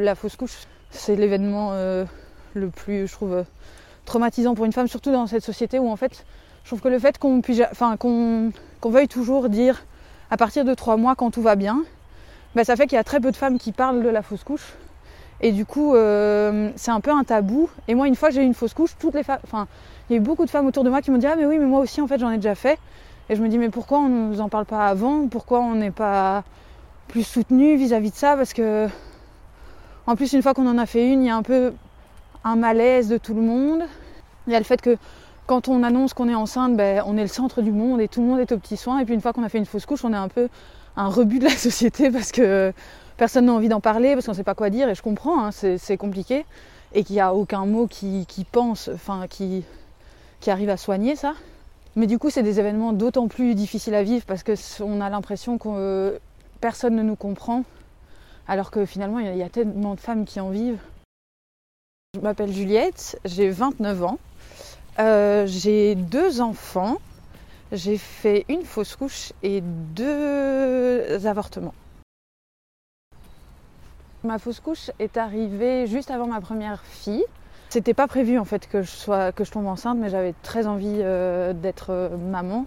La fausse couche, c'est l'événement euh, le plus, je trouve, euh, traumatisant pour une femme, surtout dans cette société où en fait, je trouve que le fait qu'on puisse, enfin, qu'on veuille toujours dire à partir de trois mois quand tout va bien, bah, ça fait qu'il y a très peu de femmes qui parlent de la fausse couche. Et du coup, euh, c'est un peu un tabou. Et moi, une fois j'ai eu une fausse couche, toutes les femmes, enfin, il y a eu beaucoup de femmes autour de moi qui m'ont dit ah mais oui, mais moi aussi en fait j'en ai déjà fait. Et je me dis mais pourquoi on ne nous en parle pas avant? Pourquoi on n'est pas plus soutenu vis-à-vis de ça? Parce que en plus, une fois qu'on en a fait une, il y a un peu un malaise de tout le monde. Il y a le fait que quand on annonce qu'on est enceinte, ben, on est le centre du monde et tout le monde est aux petits soins. Et puis une fois qu'on a fait une fausse couche, on est un peu un rebut de la société parce que personne n'a envie d'en parler, parce qu'on ne sait pas quoi dire. Et je comprends, hein, c'est compliqué. Et qu'il n'y a aucun mot qui, pense, enfin qui, qui arrive à soigner ça. Mais du coup, c'est des événements d'autant plus difficiles à vivre parce qu'on a l'impression que personne ne nous comprend alors que finalement il y a tellement de femmes qui en vivent. Je m'appelle Juliette, j'ai 29 ans, euh, j'ai deux enfants, j'ai fait une fausse couche et deux avortements. Ma fausse couche est arrivée juste avant ma première fille. C'était pas prévu en fait que je, tombe enceinte, mais j'avais très envie euh, d'être euh, maman.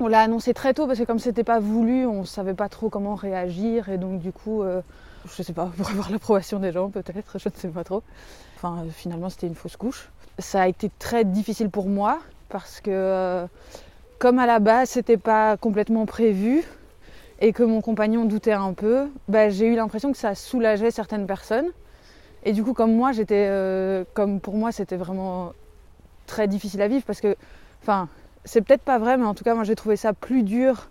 On l'a annoncé très tôt parce que comme c'était pas voulu, on savait pas trop comment réagir et donc du coup, euh, je sais pas, pour avoir l'approbation des gens peut-être, je ne sais pas trop. Enfin, euh, finalement, c'était une fausse couche. Ça a été très difficile pour moi parce que euh, comme à la base, c'était pas complètement prévu et que mon compagnon doutait un peu, bah, j'ai eu l'impression que ça soulageait certaines personnes. Et du coup, comme moi, j'étais, comme pour moi, c'était vraiment très difficile à vivre parce que, enfin, c'est peut-être pas vrai, mais en tout cas, moi j'ai trouvé ça plus dur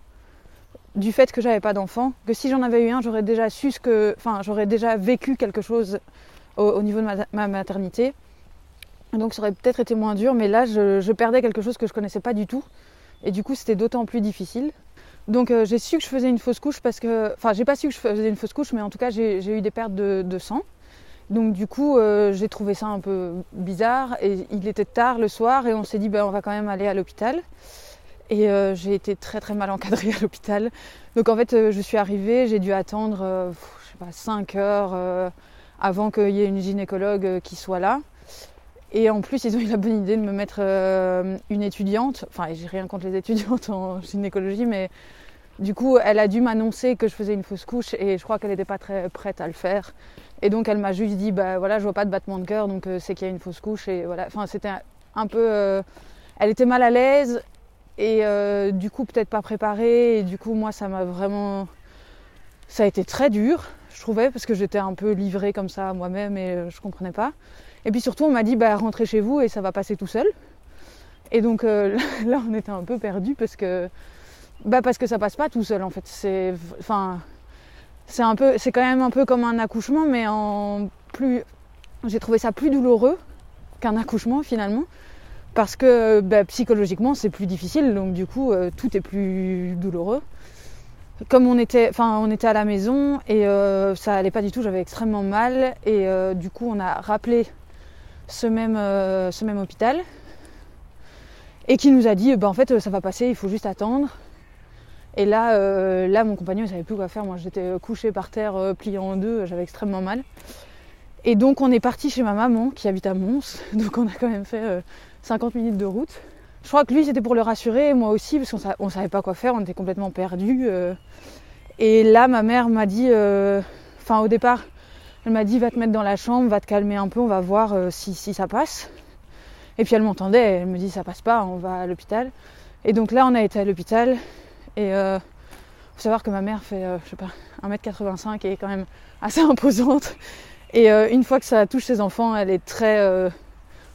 du fait que j'avais pas d'enfant, que si j'en avais eu un, j'aurais déjà su ce que. Enfin, j'aurais déjà vécu quelque chose au, niveau de ma, maternité. Donc ça aurait peut-être été moins dur, mais là je, perdais quelque chose que je connaissais pas du tout. Et du coup, c'était d'autant plus difficile. Donc euh, j'ai su que je faisais une fausse couche parce que. Enfin, j'ai pas su que je faisais une fausse couche, mais en tout cas, j'ai eu des pertes de sang. Donc du coup, euh, j'ai trouvé ça un peu bizarre et il était tard le soir et on s'est dit ben, on va quand même aller à l'hôpital. Et euh, j'ai été très très mal encadrée à l'hôpital. Donc en fait, euh, je suis arrivée, j'ai dû attendre je sais pas, 5 heures avant qu'il y ait une gynécologue qui soit là. Et en plus, ils ont eu la bonne idée de me mettre une étudiante. Enfin, j'ai rien contre les étudiantes en gynécologie, mais du coup, elle a dû m'annoncer que je faisais une fausse couche et je crois qu'elle n'était pas très prête à le faire. Et donc elle m'a juste dit bah voilà je vois pas de battement de cœur donc euh, c'est qu'il y a une fausse couche et voilà. Enfin c'était un peu, euh, elle était mal à l'aise et euh, du coup peut-être pas préparée et du coup moi ça m'a vraiment, ça a été très dur je trouvais parce que j'étais un peu livrée comme ça à moi-même et je comprenais pas. Et puis surtout on m'a dit bah rentrez chez vous et ça va passer tout seul. Et donc là on était un peu perdu parce que bah parce que ça passe pas tout seul en fait. C'est c'est un peu, c'est quand même un peu comme un accouchement, mais en plus, j'ai trouvé ça plus douloureux qu'un accouchement finalement, parce que bah, psychologiquement c'est plus difficile, donc du coup euh, tout est plus douloureux. Comme on était, enfin on était à la maison et euh, ça allait pas du tout, j'avais extrêmement mal et euh, du coup on a rappelé ce même, ce même hôpital et qui nous a dit, bah, en fait ça va passer, il faut juste attendre. Et là, euh, là, mon compagnon ne savait plus quoi faire. Moi, j'étais couchée par terre, euh, pliée en deux, j'avais extrêmement mal. Et donc, on est parti chez ma maman qui habite à Mons. Donc, on a quand même fait 50 euh, minutes de route. Je crois que lui, c'était pour le rassurer, moi aussi, parce qu'on ne savait pas quoi faire, on était complètement perdus. Et là, ma mère m'a dit, enfin, au départ, elle m'a dit, va te mettre dans la chambre, va te calmer un peu, on va voir si, si ça passe. Et puis, elle m'entendait, elle me dit, ça passe pas, on va à l'hôpital. Et donc là, on a été à l'hôpital. Et euh, faut savoir que ma mère fait, euh, je sais pas, 1m85 et est quand même assez imposante. Et euh, une fois que ça touche ses enfants, elle est très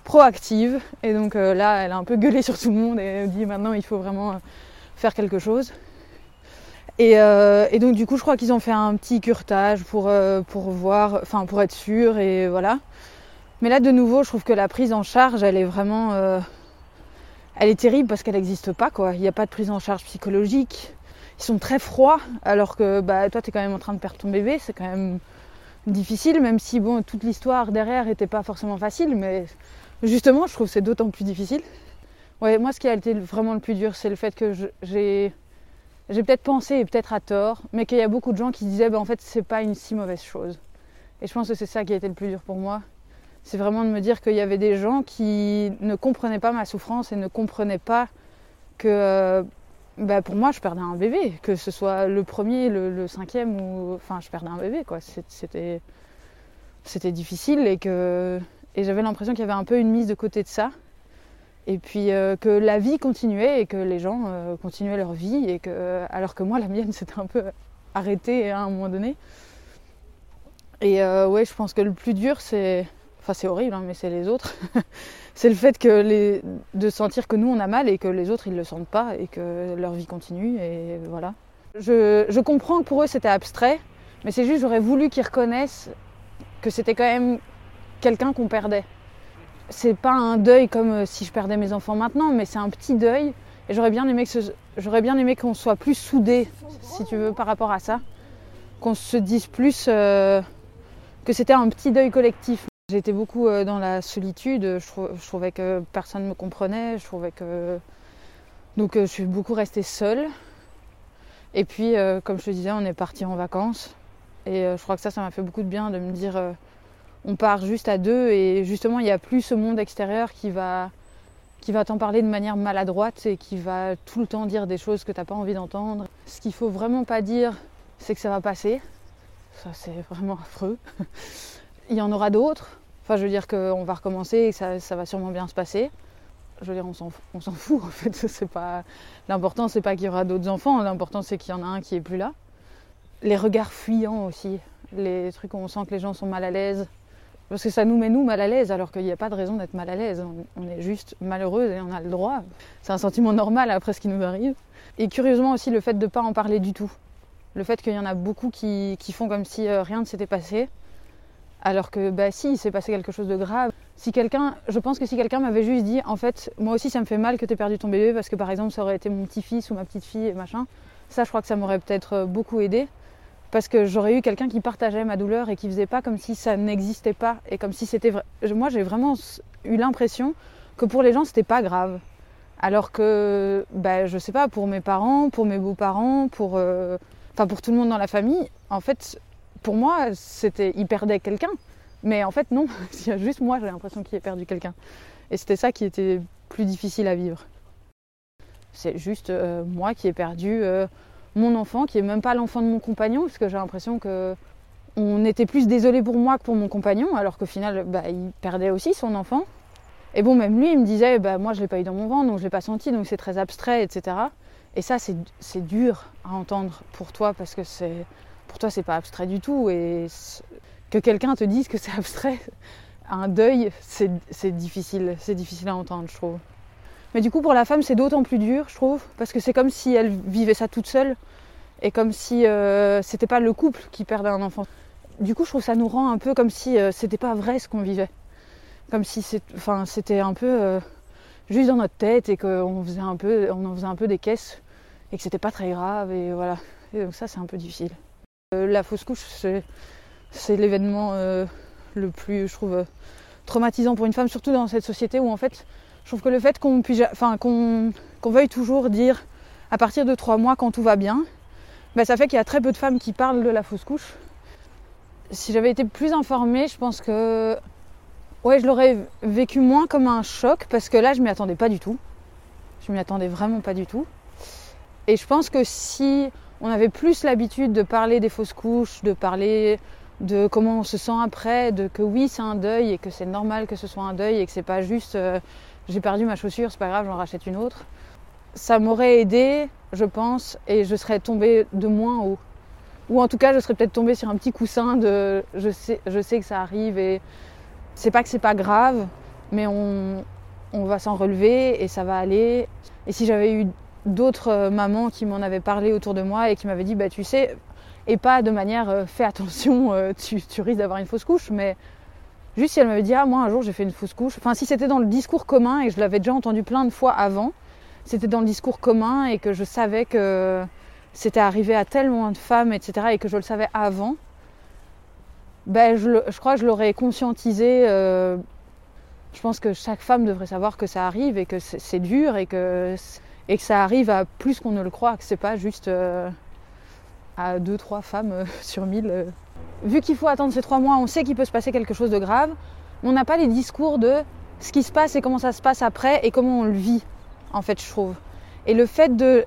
proactive. Et donc là, elle a un peu gueulé sur tout le monde et dit maintenant il faut vraiment faire quelque chose. Et, et, donc du coup, je crois qu'ils ont fait un petit curtage pour, pour voir, enfin pour être sûr et voilà. Mais là, de nouveau, je trouve que la prise en charge, elle est vraiment elle est terrible parce qu'elle n'existe pas quoi. Il n'y a pas de prise en charge psychologique. Ils sont très froids alors que bah, toi tu es quand même en train de perdre ton bébé, c'est quand même difficile même si bon toute l'histoire derrière n'était pas forcément facile mais justement je trouve que c'est d'autant plus difficile. Moi ce qui a été vraiment le plus dur c'est le fait que j'ai j'ai peut-être pensé et peut-être à tort mais qu'il y a beaucoup de gens qui disaient bah, en fait c'est pas une si mauvaise chose. Et je pense que c'est ça qui a été le plus dur pour moi. C'est vraiment de me dire qu'il y avait des gens qui ne comprenaient pas ma souffrance et ne comprenaient pas que euh, bah, pour moi je perdais un bébé, que ce soit le premier, le, cinquième ou enfin je perdais un bébé quoi. C'était c'était difficile et que et j'avais l'impression qu'il y avait un peu une mise de côté de ça. Et puis euh, que la vie continuait et que les gens euh, continuaient leur vie et que alors que moi la mienne s'était un peu arrêtée à un moment donné. Et ouais, je pense que le plus dur c'est enfin c'est horrible hein, mais c'est les autres. c'est le fait que les de sentir que nous on a mal et que les autres ils le sentent pas et que leur vie continue et voilà. Je, je comprends que pour eux c'était abstrait, mais c'est juste j'aurais voulu qu'ils reconnaissent que c'était quand même quelqu'un qu'on perdait. C'est pas un deuil comme euh, si je perdais mes enfants maintenant, mais c'est un petit deuil. Et j'aurais bien aimé que j'aurais bien aimé qu'on soit plus soudés, si tu veux, par rapport à ça, qu'on se dise plus euh, que c'était un petit deuil collectif. J'étais beaucoup euh, dans la solitude. Je, trouvais que personne ne me comprenait. Je trouvais que donc je suis beaucoup restée seule. Et puis, comme je te disais, on est parti en vacances. Et je crois que ça, ça m'a fait beaucoup de bien de me dire on part juste à deux et justement il n'y a plus ce monde extérieur qui va, qui va t'en parler de manière maladroite et qui va tout le temps dire des choses que tu n'as pas envie d'entendre. Ce qu'il faut vraiment pas dire, c'est que ça va passer. Ça c'est vraiment affreux. il y en aura d'autres. Enfin je veux dire qu'on va recommencer et que ça, va sûrement bien se passer. Je veux dire on s'en fout en fait. C'est pas l'important c'est pas qu'il y aura d'autres enfants. L'important c'est qu'il y en a un qui est plus là. Les regards fuyants aussi, les trucs où on sent que les gens sont mal à l'aise, parce que ça nous met nous mal à l'aise alors qu'il n'y a pas de raison d'être mal à l'aise. On est juste malheureuse et on a le droit. C'est un sentiment normal après ce qui nous arrive. Et curieusement aussi le fait de ne pas en parler du tout. Le fait qu'il y en a beaucoup qui, font comme si euh, rien ne s'était passé. Alors que bah si, il s'est passé quelque chose de grave. Si quelqu'un, je pense que si quelqu'un m'avait juste dit, en fait, moi aussi ça me fait mal que tu aies perdu ton bébé parce que par exemple ça aurait été mon petit-fils ou ma petite-fille et machin, ça je crois que ça m'aurait peut-être euh, beaucoup aidé parce que j'aurais eu quelqu'un qui partageait ma douleur et qui faisait pas comme si ça n'existait pas et comme si c'était vrai. Moi, j'ai vraiment eu l'impression que pour les gens, c'était pas grave. Alors que, bah, je sais pas, pour mes parents, pour mes beaux-parents, pour, euh, enfin, pour tout le monde dans la famille, en fait, pour moi, c'était, ils perdaient quelqu'un. Mais en fait, non, il y a juste moi, j'ai l'impression qu'il ait perdu quelqu'un. Et c'était ça qui était plus difficile à vivre. C'est juste euh, moi qui ai perdu euh, mon enfant, qui est même pas l'enfant de mon compagnon, parce que j'ai l'impression que on était plus désolé pour moi que pour mon compagnon, alors qu'au final, bah, il perdait aussi son enfant. Et bon, même lui, il me disait, bah, moi, je l'ai pas eu dans mon ventre, donc je l'ai pas senti, donc c'est très abstrait, etc. Et ça, c'est dur à entendre pour toi, parce que c'est pour toi, c'est pas abstrait du tout. Et que quelqu'un te dise que c'est abstrait, un deuil, c'est difficile, c'est difficile à entendre, je trouve. Mais du coup, pour la femme, c'est d'autant plus dur, je trouve, parce que c'est comme si elle vivait ça toute seule et comme si euh, c'était pas le couple qui perdait un enfant. Du coup, je trouve ça nous rend un peu comme si euh, c'était pas vrai ce qu'on vivait. Comme si c'était un peu euh, juste dans notre tête et qu'on faisait un peu, on en faisait un peu des caisses et que c'était pas très grave et voilà. Et donc ça, c'est un peu difficile. La fausse couche, c'est l'événement le plus, je trouve, traumatisant pour une femme, surtout dans cette société où en fait je trouve que le fait qu'on enfin, qu'on, veuille toujours dire à partir de trois mois quand tout va bien, bah, ça fait qu'il y a très peu de femmes qui parlent de la fausse couche. Si j'avais été plus informée, je pense que ouais, je l'aurais vécu moins comme un choc parce que là, je m'y attendais pas du tout. Je m'y attendais vraiment pas du tout. Et je pense que si on avait plus l'habitude de parler des fausses couches, de parler de comment on se sent après, de que oui, c'est un deuil et que c'est normal que ce soit un deuil et que c'est pas juste euh, j'ai perdu ma chaussure, c'est pas grave, j'en rachète une autre. Ça m'aurait aidé, je pense, et je serais tombée de moins haut. Ou en tout cas, je serais peut-être tombée sur un petit coussin de je sais, que ça arrive et c'est pas que c'est pas grave, mais on, on va s'en relever et ça va aller. Et si j'avais eu d'autres euh, mamans qui m'en avaient parlé autour de moi et qui m'avaient dit bah tu sais et pas de manière euh, fais attention euh, tu, risques d'avoir une fausse couche mais Juste si elle m'avait dit ah moi un jour j'ai fait une fausse couche. Enfin si c'était dans le discours commun et je l'avais déjà entendu plein de fois avant, c'était dans le discours commun et que je savais que c'était arrivé à tellement de femmes, etc. et que je le savais avant, ben je, je crois que je l'aurais conscientisé. Je pense que chaque femme devrait savoir que ça arrive et que c'est dur et que, et que ça arrive à plus qu'on ne le croit, que c'est pas juste euh, à deux trois femmes euh, sur mille. vu qu'il faut attendre ces trois mois, on sait qu'il peut se passer quelque chose de grave. On n'a pas les discours de ce qui se passe et comment ça se passe après et comment on le vit, en fait, je trouve. Et le fait de,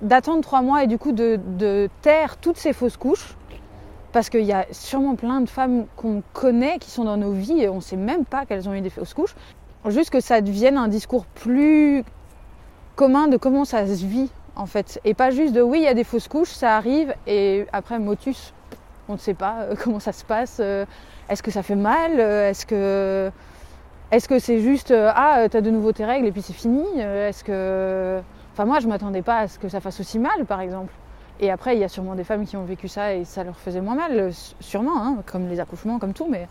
d'attendre trois mois et du coup de, de taire toutes ces fausses couches, parce qu'il y a sûrement plein de femmes qu'on connaît qui sont dans nos vies et on ne sait même pas qu'elles ont eu des fausses couches, juste que ça devienne un discours plus commun de comment ça se vit en fait. Et pas juste de oui, il y a des fausses couches, ça arrive, et après motus, on ne sait pas euh, comment ça se passe. Euh, est-ce que ça fait mal euh, Est-ce que est-ce c'est juste ah t'as de nouveau tes règles et puis c'est fini Est-ce que enfin moi je m'attendais pas à ce que ça fasse aussi mal par exemple. Et après il y a sûrement des femmes qui ont vécu ça et ça leur faisait moins mal, sûrement, hein, comme les accouchements, comme tout, mais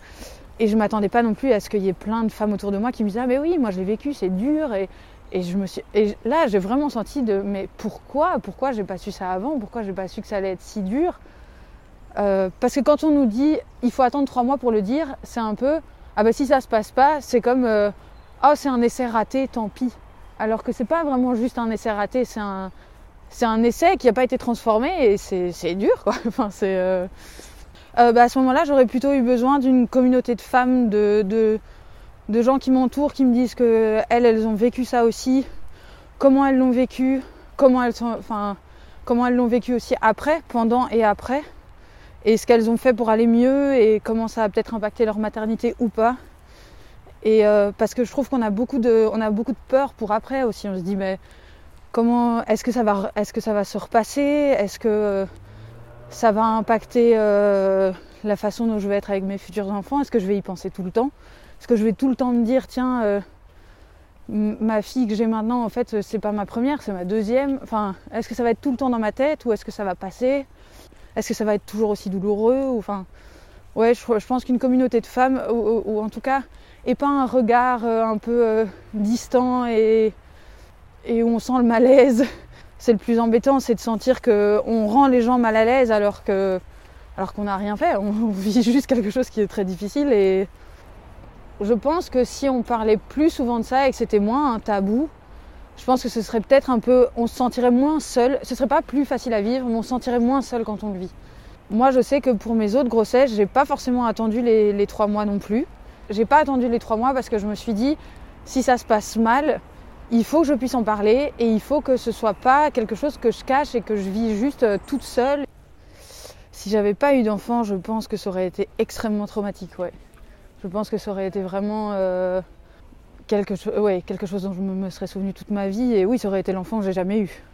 et je m'attendais pas non plus à ce qu'il y ait plein de femmes autour de moi qui me disaient ah mais oui moi je l'ai vécu c'est dur et et je me suis et là j'ai vraiment senti de mais pourquoi pourquoi j'ai pas su ça avant? Pourquoi j'ai pas su que ça allait être si dur? Euh, parce que quand on nous dit il faut attendre trois mois pour le dire c'est un peu ah bah si ça se passe pas c'est comme euh, oh c'est un essai raté tant pis. Alors que c'est pas vraiment juste un essai raté c'est un c'est un essai qui n'a pas été transformé et c'est dur quoi. Enfin c'est euh, bah à ce moment-là j'aurais plutôt eu besoin d'une communauté de femmes de de gens qui m'entourent qui me disent que elles, elles ont vécu ça aussi, comment elles l'ont vécu, comment elles sont, l'ont vécu aussi après, pendant et après, et ce qu'elles ont fait pour aller mieux et comment ça a peut-être impacté leur maternité ou pas. Et euh, parce que je trouve qu'on a beaucoup de, on a beaucoup de peur pour après aussi. On se dit mais comment, est-ce que ça va, est-ce que ça va se repasser, est-ce que ça va impacter euh, la façon dont je vais être avec mes futurs enfants, est-ce que je vais y penser tout le temps? Parce que je vais tout le temps me dire, tiens, euh, ma fille que j'ai maintenant, en fait, c'est pas ma première, c'est ma deuxième. Enfin, est-ce que ça va être tout le temps dans ma tête ou est-ce que ça va passer? Est-ce que ça va être toujours aussi douloureux ou, Enfin, ouais, je, pense qu'une communauté de femmes, ou, en tout cas, et pas un regard euh, un peu euh, distant et, et où on sent le malaise. C'est le plus embêtant, c'est de sentir qu'on rend les gens mal à l'aise alors que alors qu'on n'a rien fait. On vit juste quelque chose qui est très difficile et je pense que si on parlait plus souvent de ça et que c'était moins un tabou, je pense que ce serait peut-être un peu, on se sentirait moins seul. Ce serait pas plus facile à vivre, mais on se sentirait moins seul quand on le vit. Moi, je sais que pour mes autres grossesses, j'ai pas forcément attendu les, trois mois non plus. J'ai pas attendu les trois mois parce que je me suis dit, si ça se passe mal, il faut que je puisse en parler et il faut que ce soit pas quelque chose que je cache et que je vis juste euh, toute seule. Si j'avais pas eu d'enfant, je pense que ça aurait été extrêmement traumatique, ouais. Je pense que ça aurait été vraiment euh, quelque, quelque chose dont je me serais souvenu toute ma vie. Et oui, ça aurait été l'enfant que j'ai jamais eu.